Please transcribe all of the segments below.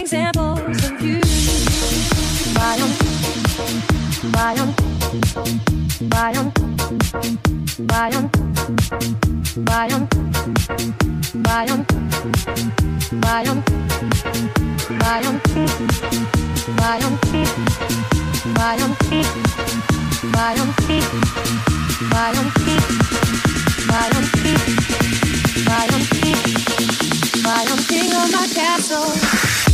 examples of you. Why I'm, why I'm, why I'm, why I'm, why I'm, why I'm, why I'm, why I'm, why I'm, why I'm, why I'm, why I'm, why I'm, why I'm, why I'm king of my castle.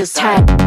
This time.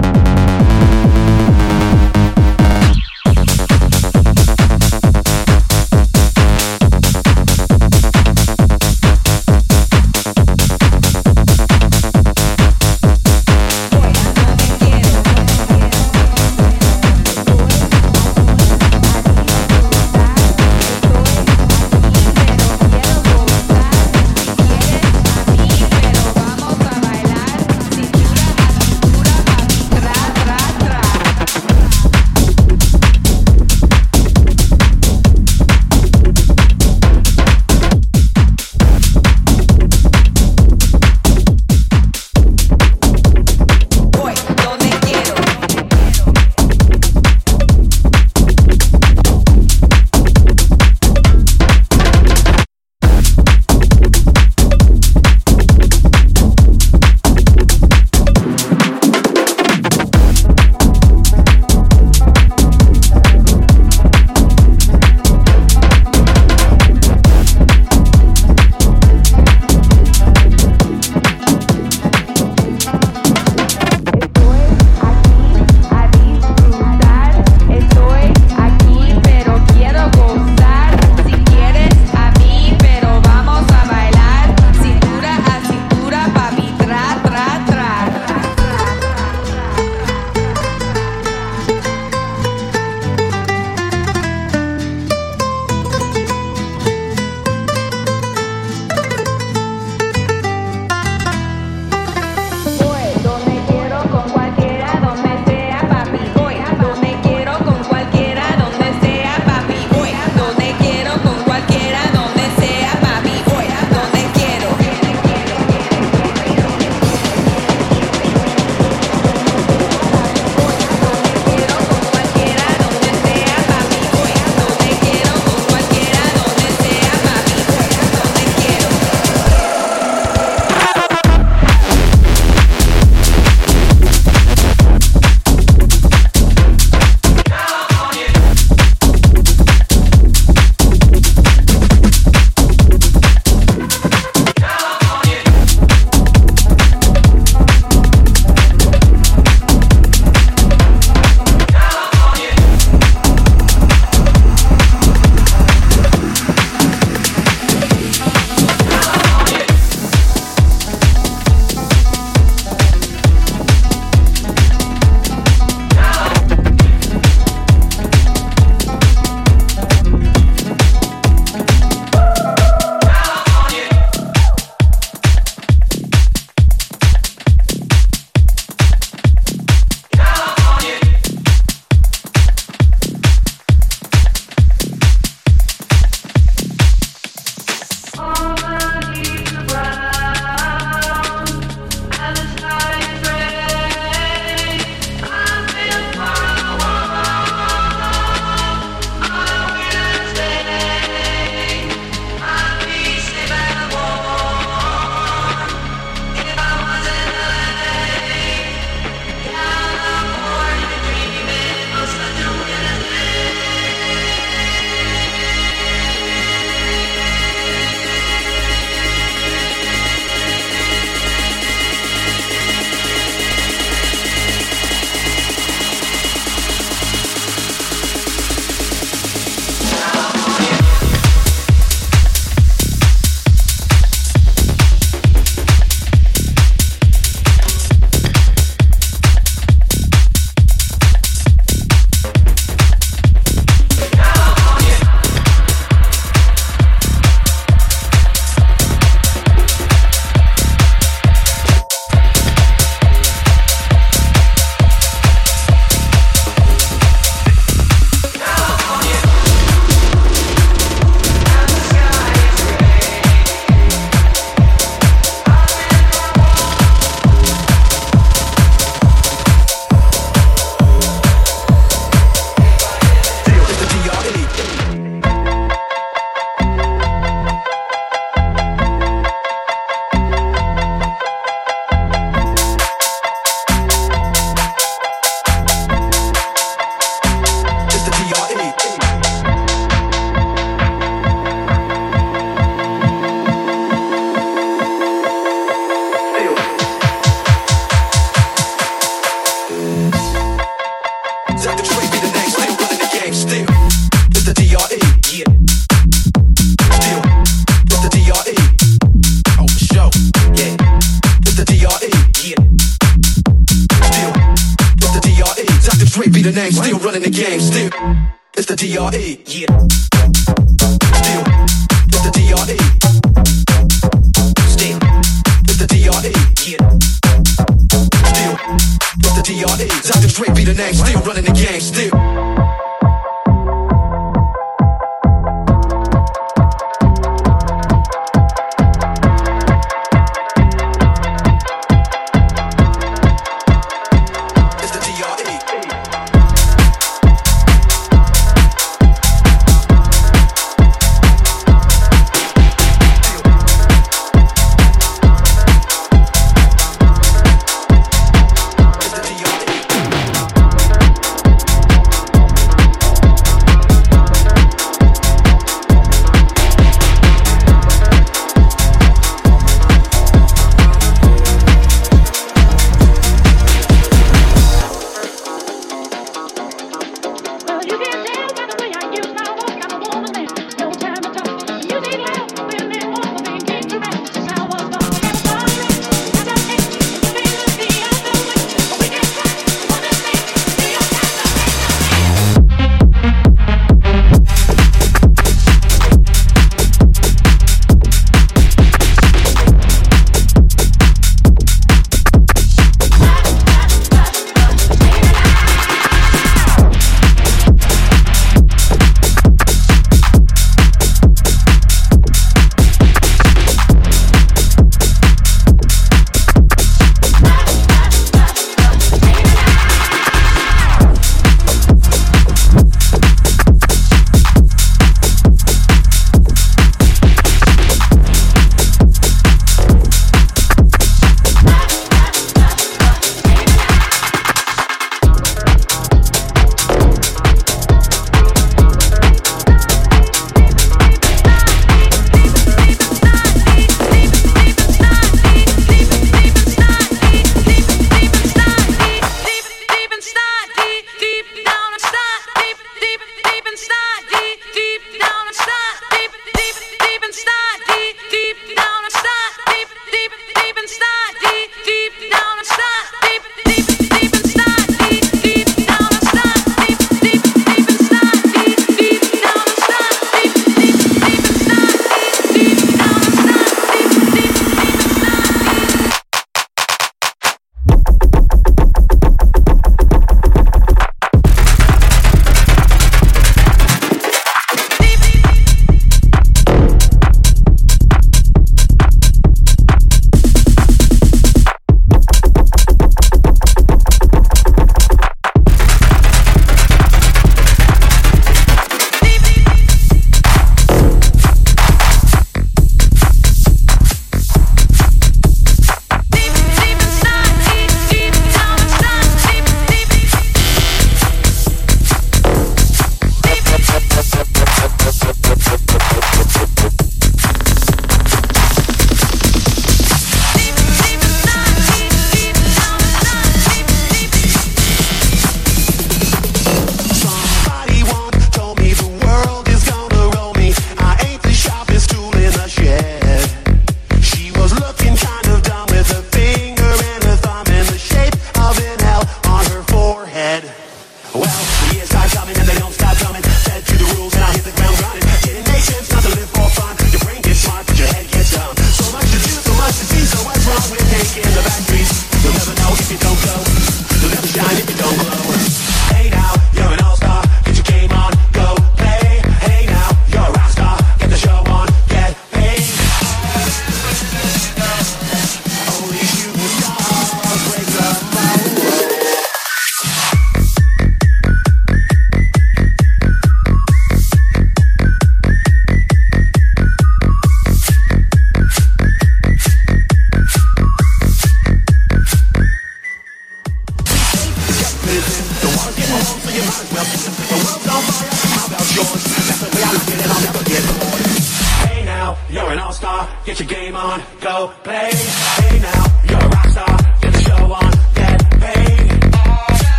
Yeah. Still with the DRE. Still with the DRE. Still with the DRE. Dr. Dre be the name. Still running the gang. Still.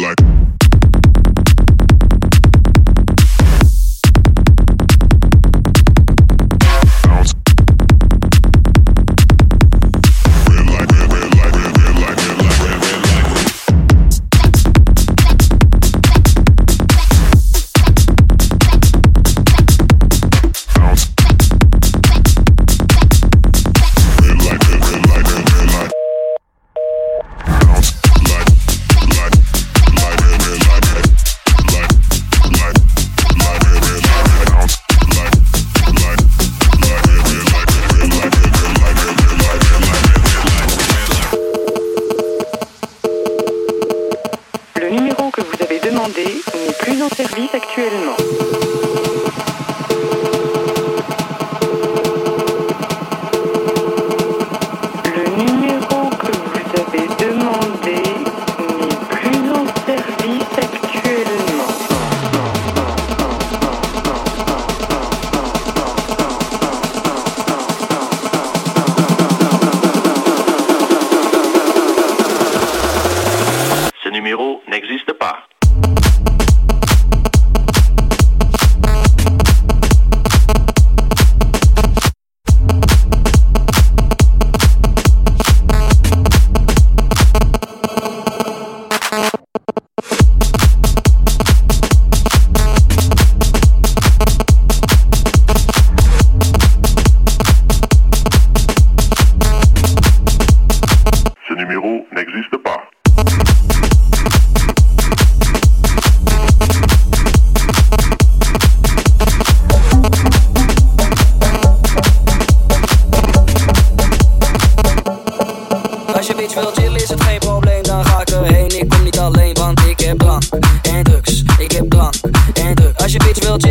like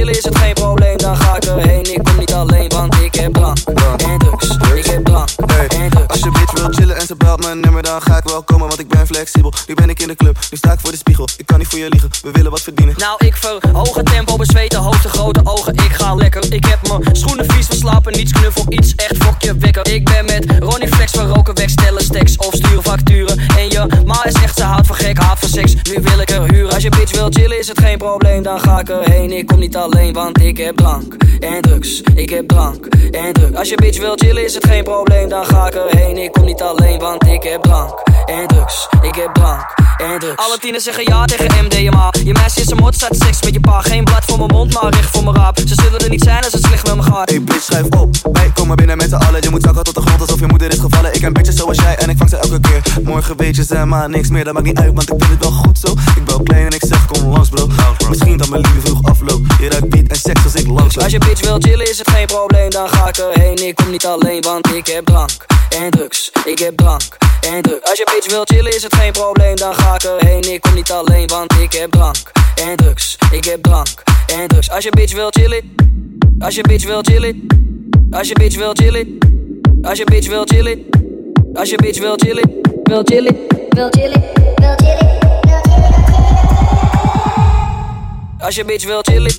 is het geen probleem, dan ga ik erheen. Ik kom niet alleen, want ik heb drank en drugs. Ik heb drank en drugs. Als je bitch wil chillen en ze belt mijn nummer, dan ga ik wel komen, want ik ben flexibel. Nu ben ik in de club, nu sta ik voor de spiegel. Ik kan niet voor je liegen, we willen wat verdienen. Nou, ik verhoog het tempo, bezweten, hoofd grote ogen. Ik ga lekker. Ik heb mijn schoenen vies van slapen, niets knuffel, iets echt fokje wekker. Ik ben met Ronnie Flex, we roken weg, stellen stacks of sturen facturen. En je ma is echt, ze houdt van gek, haat van seks. Nu wil ik er huren. Als je bitch wil chillen, is het geen probleem, dan ga ik erheen. Ik kom niet alleen, want ik heb drank en drugs. Ik heb drank en drugs. Als je bitch wil chillen, is het geen probleem, dan ga ik erheen. Ik kom niet alleen, want ik heb drank en drugs. Ik heb drank Alle tieners zeggen ja tegen MDMA. Je meisje is een mot, staat seks met je pa. Geen blad voor mijn mond, maar recht voor mijn raap. Ze zullen er niet zijn als het slecht met me gaat. Hey bitch, schrijf op. Wij komen binnen met z'n allen. Je moet zakken tot de grond alsof je moeder is gevallen. Ik ken bitches zoals jij en ik vang ze elke keer. Morgen weet je ze maar niks meer. Dat maakt niet uit, want ik vind het wel goed zo. Ik ben klein en ik zeg kom langs bro. Misschien dat mijn liefde vroeg afloopt. Je ruikt beat en seks als ik langs. Als je bitch wil chillen is het geen probleem, dan ga ik erheen. Ik kom niet alleen, want ik heb drank en drugs. Ik heb drank en drugs. Als je een beetje wil chillen is het geen probleem, dan ga ik erheen. Ik kom niet alleen, want ik heb drank en drugs. Ik heb drank en drugs. Als je bitch wil chillen, als je bitch wil chillen, als je bitch wil chillen, als je bitch wil chillen, als je bitch wil chillen, wil chillen, wil chillen, wilt chillen. Als je bitch wilt chillen.